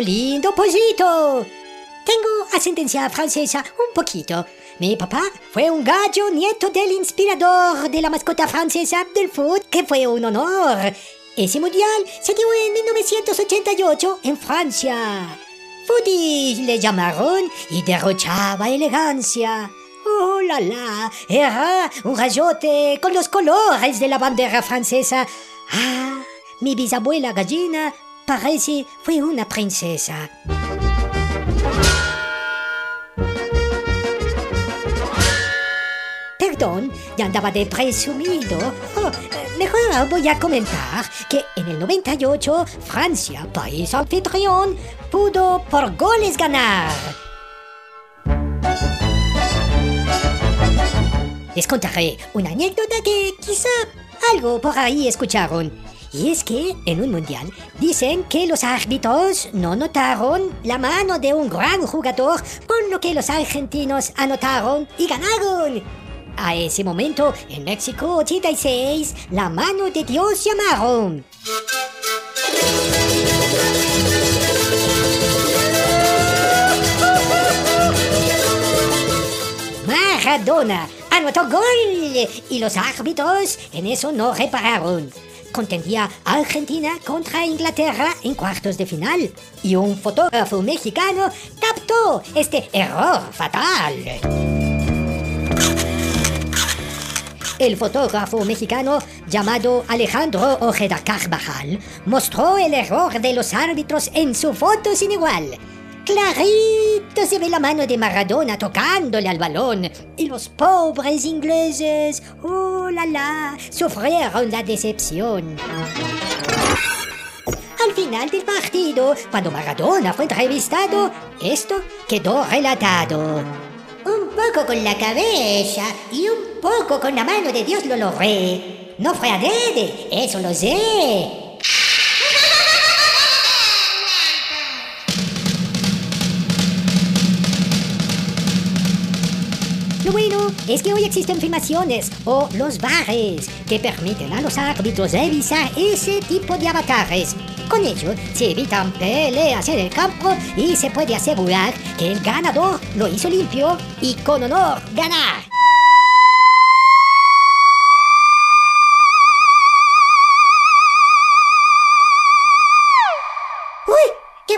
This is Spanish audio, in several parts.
Lindo pollito. Tengo ascendencia francesa un poquito. Mi papá fue un gallo nieto del inspirador de la mascota francesa del fútbol, que fue un honor. Ese mundial se dio en 1988 en Francia. Foodie le llamaron y derrochaba elegancia. Oh la la, era un rayote con los colores de la bandera francesa. Ah, mi bisabuela gallina parece fue una princesa. Perdón, ya andaba de presumido. Oh, eh, mejor voy a comentar que en el 98 Francia, país anfitrión, pudo por goles ganar. Les contaré una anécdota que quizá algo por ahí escucharon. Y es que en un mundial dicen que los árbitros no notaron la mano de un gran jugador, con lo que los argentinos anotaron y ganaron. A ese momento, en México 86, la mano de Dios llamaron. Maradona anotó gol y los árbitros en eso no repararon. Contendía Argentina contra Inglaterra en cuartos de final y un fotógrafo mexicano captó este error fatal. El fotógrafo mexicano llamado Alejandro Ojeda Carvajal mostró el error de los árbitros en su foto sin igual. Clarito se ve la mano de Maradona tocándole al balón y los pobres ingleses, oh la la, sufrieron la decepción. Al final del partido, cuando Maradona fue entrevistado, esto quedó relatado. Un poco con la cabeza y un poco con la mano de Dios lo logré. No fue adrede, eso lo sé. Es que hoy existen filmaciones o los bares que permiten a los árbitros revisar ese tipo de avatares. Con ello se evitan peleas en el campo y se puede asegurar que el ganador lo hizo limpio y con honor ganar.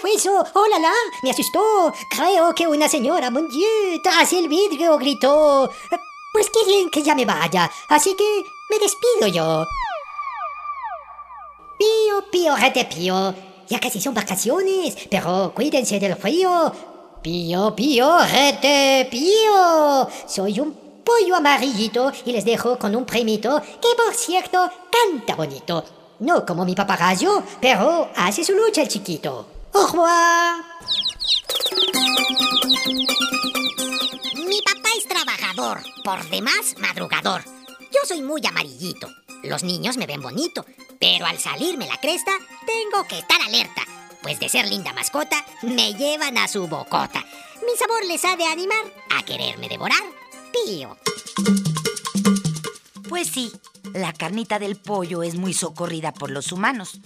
Fue eso? ¡Oh, la, la! Me asustó. Creo que una señora, mon Dieu, tras el vidrio gritó. Pues qué bien que ya me vaya. Así que me despido yo. Pío, pío, rete pío. Ya casi son vacaciones, pero cuídense del frío. Pío, pío, rete pío. Soy un pollo amarillito y les dejo con un primito que, por cierto, canta bonito. No como mi papagayo, pero hace su lucha el chiquito. Au revoir. Mi papá es trabajador, por demás madrugador. Yo soy muy amarillito. Los niños me ven bonito, pero al salirme la cresta, tengo que estar alerta, pues de ser linda mascota, me llevan a su bocota. Mi sabor les ha de animar a quererme devorar. Pío. Pues sí, la carnita del pollo es muy socorrida por los humanos.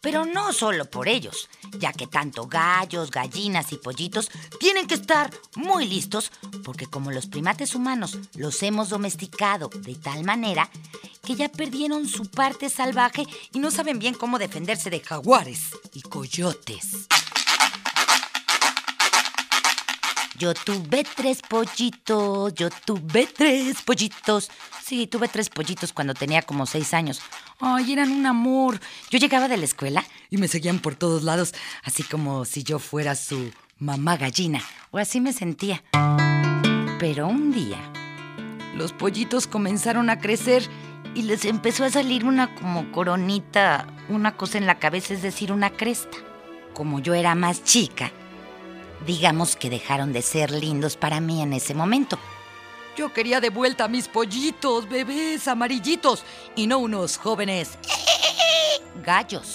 Pero no solo por ellos, ya que tanto gallos, gallinas y pollitos tienen que estar muy listos, porque como los primates humanos los hemos domesticado de tal manera que ya perdieron su parte salvaje y no saben bien cómo defenderse de jaguares y coyotes. Yo tuve tres pollitos, yo tuve tres pollitos. Sí, tuve tres pollitos cuando tenía como seis años. Ay, eran un amor. Yo llegaba de la escuela y me seguían por todos lados, así como si yo fuera su mamá gallina, o así me sentía. Pero un día, los pollitos comenzaron a crecer y les empezó a salir una como coronita, una cosa en la cabeza, es decir, una cresta. Como yo era más chica, digamos que dejaron de ser lindos para mí en ese momento. Yo quería de vuelta a mis pollitos, bebés amarillitos, y no unos jóvenes gallos.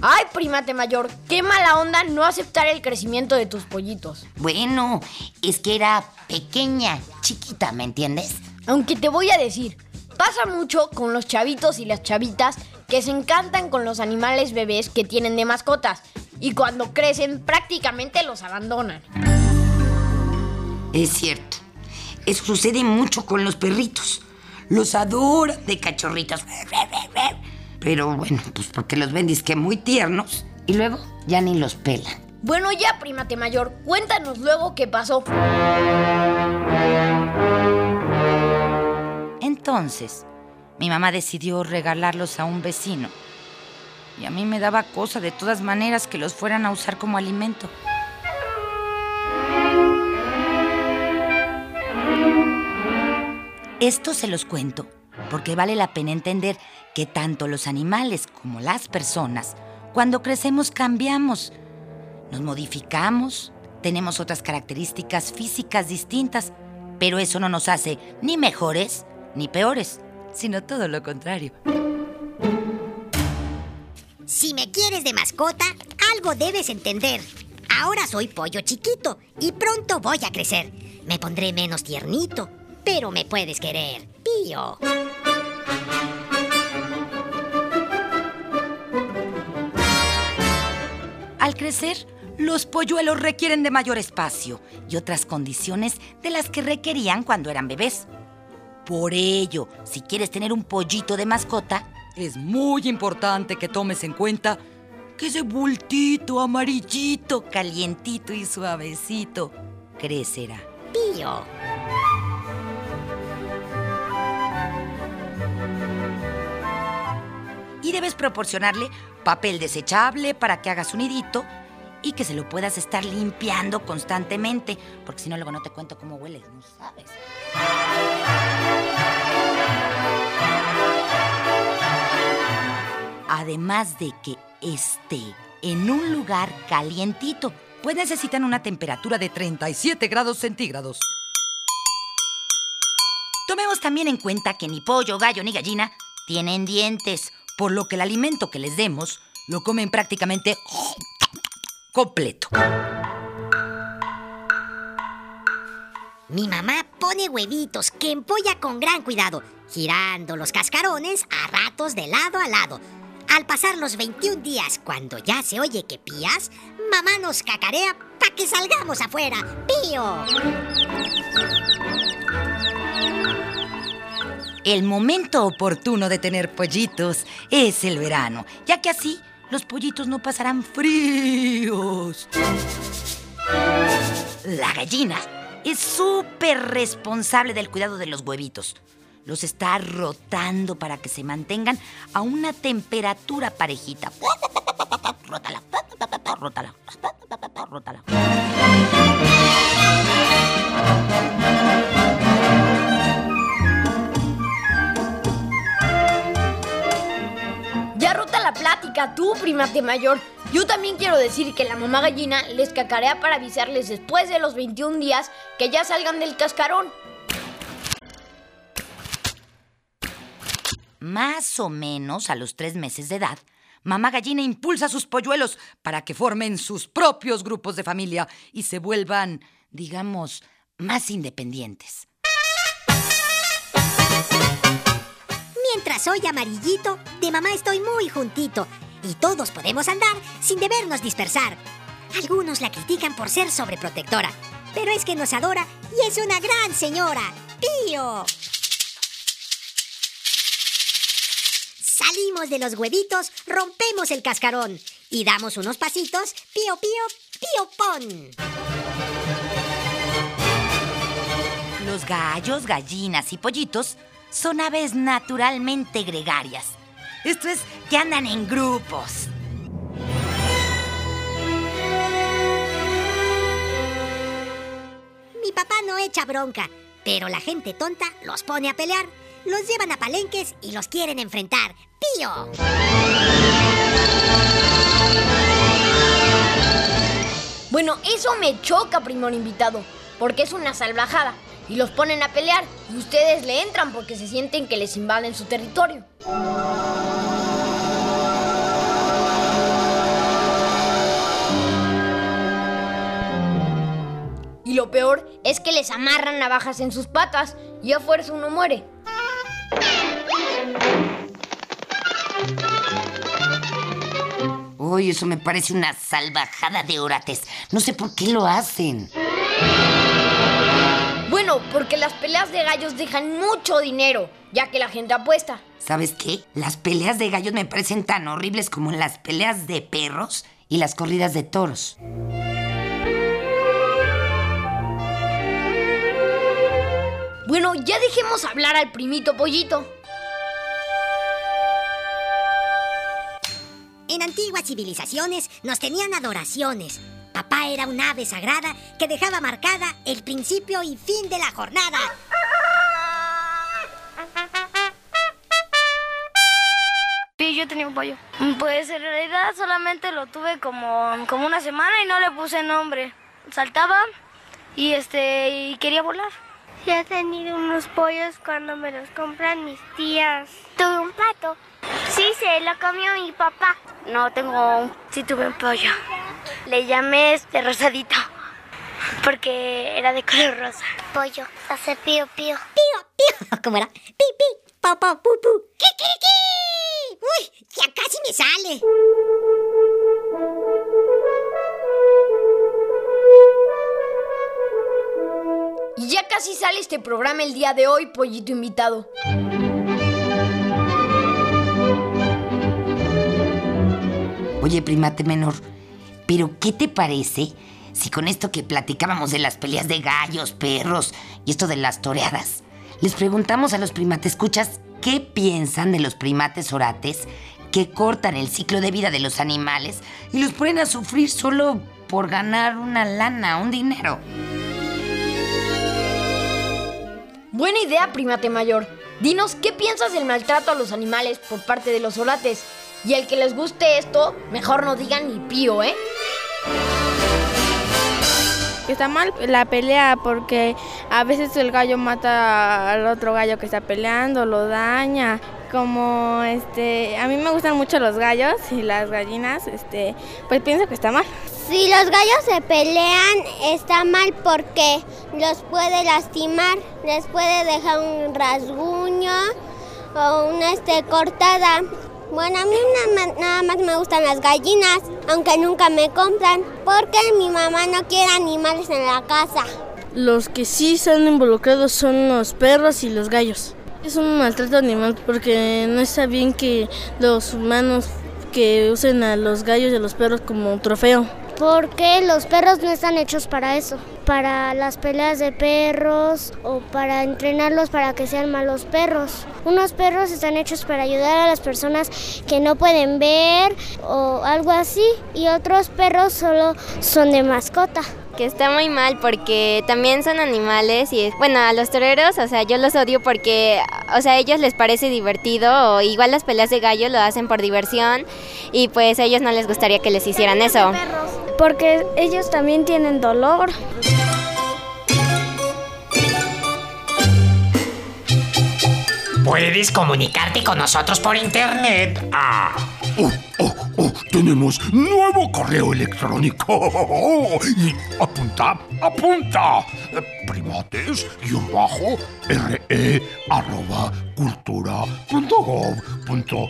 Ay, primate mayor, qué mala onda no aceptar el crecimiento de tus pollitos. Bueno, es que era pequeña, chiquita, ¿me entiendes? Aunque te voy a decir, pasa mucho con los chavitos y las chavitas que se encantan con los animales bebés que tienen de mascotas y cuando crecen prácticamente los abandonan. Es cierto. Eso sucede mucho con los perritos. Los adoran de cachorritos. Pero bueno, pues porque los ven que muy tiernos y luego ya ni los pelan. Bueno, ya, primate mayor, cuéntanos luego qué pasó. Entonces, mi mamá decidió regalarlos a un vecino. Y a mí me daba cosa de todas maneras que los fueran a usar como alimento. Esto se los cuento porque vale la pena entender que tanto los animales como las personas, cuando crecemos cambiamos, nos modificamos, tenemos otras características físicas distintas, pero eso no nos hace ni mejores ni peores, sino todo lo contrario. Si me quieres de mascota, algo debes entender. Ahora soy pollo chiquito y pronto voy a crecer. Me pondré menos tiernito, pero me puedes querer, pío. Al crecer, los polluelos requieren de mayor espacio y otras condiciones de las que requerían cuando eran bebés. Por ello, si quieres tener un pollito de mascota, es muy importante que tomes en cuenta que ese bultito amarillito, calientito y suavecito crecerá. Pío. Y debes proporcionarle papel desechable para que hagas un nidito y que se lo puedas estar limpiando constantemente, porque si no luego no te cuento cómo hueles, no sabes. Además de que esté en un lugar calientito, pues necesitan una temperatura de 37 grados centígrados. Tomemos también en cuenta que ni pollo, gallo ni gallina tienen dientes por lo que el alimento que les demos lo comen prácticamente completo. Mi mamá pone huevitos que empolla con gran cuidado, girando los cascarones a ratos de lado a lado. Al pasar los 21 días, cuando ya se oye que pías, mamá nos cacarea para que salgamos afuera. ¡Pío! El momento oportuno de tener pollitos es el verano, ya que así los pollitos no pasarán fríos. La gallina es súper responsable del cuidado de los huevitos. Los está rotando para que se mantengan a una temperatura parejita. Rótala, rótala, rótala. plática tú, primate mayor. Yo también quiero decir que la mamá gallina les cacarea para avisarles después de los 21 días que ya salgan del cascarón. Más o menos a los tres meses de edad, mamá gallina impulsa a sus polluelos para que formen sus propios grupos de familia y se vuelvan, digamos, más independientes. Mientras soy amarillito, de mamá estoy muy juntito y todos podemos andar sin debernos dispersar. Algunos la critican por ser sobreprotectora, pero es que nos adora y es una gran señora. ¡Pío! Salimos de los huevitos, rompemos el cascarón y damos unos pasitos, pío, pío, pío, pon. Los gallos, gallinas y pollitos son aves naturalmente gregarias. Esto es que andan en grupos. papá no echa bronca, pero la gente tonta los pone a pelear, los llevan a palenques y los quieren enfrentar. ¡Pío! Bueno, eso me choca, primor invitado, porque es una salvajada. Y los ponen a pelear y ustedes le entran porque se sienten que les invaden su territorio. Y lo peor es que les amarran navajas en sus patas y a fuerza uno muere. Uy, eso me parece una salvajada de orates. No sé por qué lo hacen. Bueno, porque las peleas de gallos dejan mucho dinero, ya que la gente apuesta. ¿Sabes qué? Las peleas de gallos me parecen tan horribles como las peleas de perros y las corridas de toros. Bueno, ya dejemos hablar al primito pollito. En antiguas civilizaciones nos tenían adoraciones. Papá era un ave sagrada que dejaba marcada el principio y fin de la jornada. Sí, yo tenía un pollo. Pues en realidad solamente lo tuve como, como una semana y no le puse nombre. Saltaba y este y quería volar. Ya he tenido unos pollos cuando me los compran mis tías. Tuve un pato. Sí, se lo comió mi papá. No, tengo un... Sí tuve un pollo. Le llamé este rosadito porque era de color rosa. Pollo, hace pío pío. Pío, pío. ¿Cómo era? Pi, pi, pa, pa, pu, pu. ¡Qui, qui, qui! ¡Uy! Ya casi me sale. Y ya casi sale este programa el día de hoy, pollito invitado. Oye, primate menor, ¿pero qué te parece si con esto que platicábamos de las peleas de gallos, perros y esto de las toreadas, les preguntamos a los primates escuchas qué piensan de los primates orates que cortan el ciclo de vida de los animales y los ponen a sufrir solo por ganar una lana, un dinero? Buena idea, primate mayor. Dinos qué piensas del maltrato a los animales por parte de los orates. Y el que les guste esto, mejor no digan ni pío, ¿eh? Está mal la pelea porque a veces el gallo mata al otro gallo que está peleando, lo daña. Como este, a mí me gustan mucho los gallos y las gallinas, este, pues pienso que está mal. Si los gallos se pelean, está mal porque los puede lastimar, les puede dejar un rasguño o una este, cortada. Bueno, a mí nada, más me gustan las gallinas, aunque nunca me compran, porque mi mamá no quiere animales en la casa. Los que sí están involucrados son los perros y los gallos. Es un maltrato animal porque no está bien que los humanos que usen a los gallos y a los perros como trofeo. Porque los perros no están hechos para eso, para las peleas de perros o para entrenarlos para que sean malos perros. Unos perros están hechos para ayudar a las personas que no pueden ver o algo así y otros perros solo son de mascota que está muy mal porque también son animales y bueno, a los toreros, o sea, yo los odio porque, o sea, a ellos les parece divertido o igual las peleas de gallo lo hacen por diversión y pues a ellos no les gustaría que les hicieran eso. Porque ellos también tienen dolor. Puedes comunicarte con nosotros por internet. Ah. Oh, oh, oh, tenemos nuevo correo electrónico. Y apunta, apunta. Primates guion bajo re arroba cultura punto. Uh,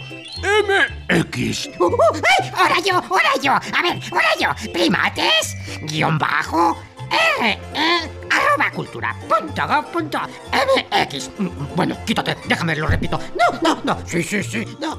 uh, ¡Ay! ¡Ahora yo! ¡Ahora yo! A ver, ahora yo. Primates, guion bajo, re, arroba cultura punto gov punto mx. Bueno, quítate, déjame, lo repito. No, no, no. Sí, sí, sí, no.